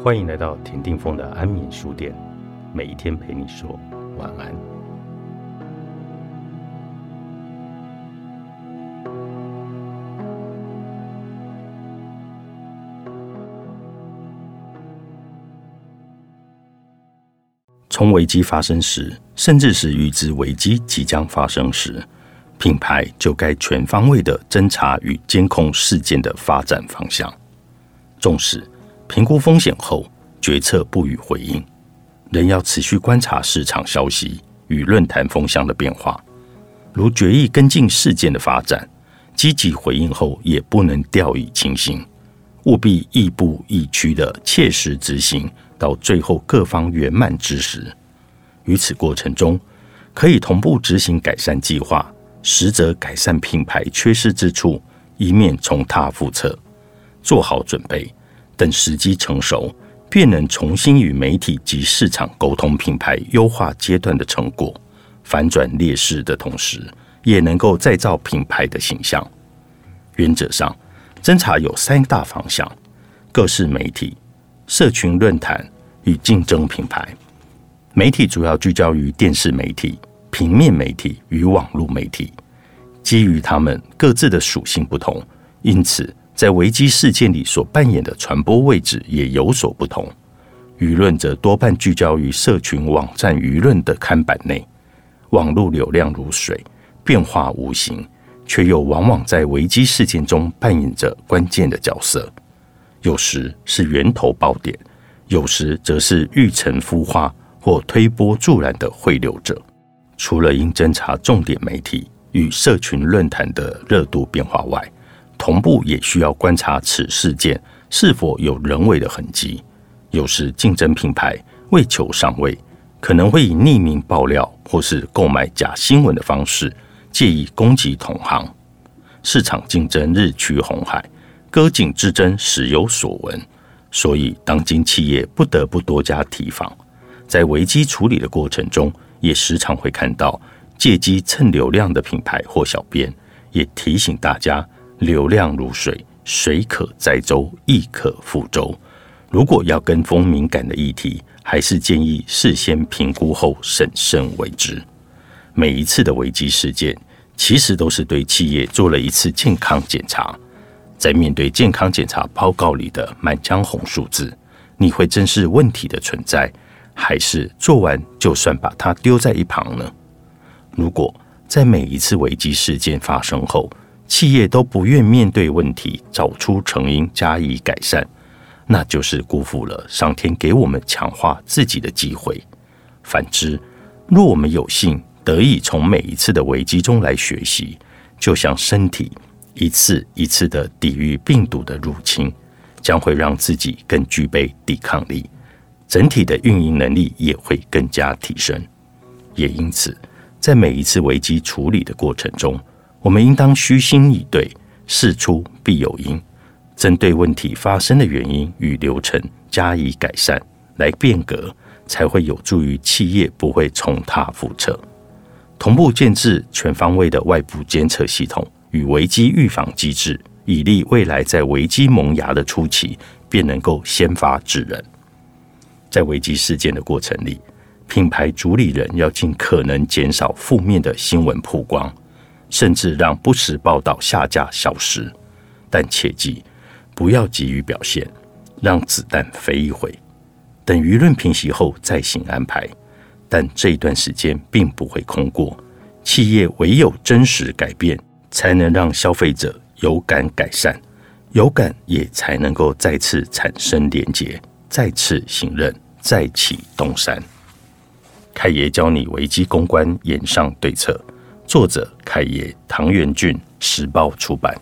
欢迎来到田定峰的安眠书店，每一天陪你说晚安。从危机发生时，甚至是预知危机即将发生时，品牌就该全方位的侦查与监控事件的发展方向，重视。评估风险后，决策不予回应，仍要持续观察市场消息与论坛风向的变化，如决议跟进事件的发展，积极回应后也不能掉以轻心，务必亦步亦趋的切实执行，到最后各方圆满之时。于此过程中，可以同步执行改善计划，实则改善品牌缺失之处，以免重踏覆辙，做好准备。等时机成熟，便能重新与媒体及市场沟通品牌优化阶段的成果，反转劣势的同时，也能够再造品牌的形象。原则上，侦查有三大方向：各式媒体、社群论坛与竞争品牌。媒体主要聚焦于电视媒体、平面媒体与网络媒体，基于他们各自的属性不同，因此。在危机事件里所扮演的传播位置也有所不同，舆论则多半聚焦于社群网站舆论的看板内，网络流量如水，变化无形，却又往往在危机事件中扮演着关键的角色。有时是源头爆点，有时则是欲成孵化或推波助澜的汇流者。除了应侦查重点媒体与社群论坛的热度变化外，同步也需要观察此事件是否有人为的痕迹。有时竞争品牌为求上位，可能会以匿名爆料或是购买假新闻的方式，借以攻击同行。市场竞争日趋红海，割颈之争时有所闻，所以当今企业不得不多加提防。在危机处理的过程中，也时常会看到借机蹭流量的品牌或小编，也提醒大家。流量如水，水可载舟，亦可覆舟。如果要跟风敏感的议题，还是建议事先评估后审慎为之。每一次的危机事件，其实都是对企业做了一次健康检查。在面对健康检查报告里的满江红数字，你会正视问题的存在，还是做完就算把它丢在一旁呢？如果在每一次危机事件发生后，企业都不愿面对问题，找出成因加以改善，那就是辜负了上天给我们强化自己的机会。反之，若我们有幸得以从每一次的危机中来学习，就像身体一次一次的抵御病毒的入侵，将会让自己更具备抵抗力，整体的运营能力也会更加提升。也因此，在每一次危机处理的过程中，我们应当虚心以对，事出必有因，针对问题发生的原因与流程加以改善，来变革，才会有助于企业不会重踏覆辙。同步建制全方位的外部监测系统与危机预防机制，以利未来在危机萌芽的初期便能够先发制人。在危机事件的过程里，品牌主理人要尽可能减少负面的新闻曝光。甚至让不实报道下架消失，但切记不要急于表现，让子弹飞一回，等舆论平息后再行安排。但这一段时间并不会空过，企业唯有真实改变，才能让消费者有感改善，有感也才能够再次产生连结，再次信任，再起东山。开爷教你危机公关，演上对策。作者：凯爷，唐元俊，时报出版。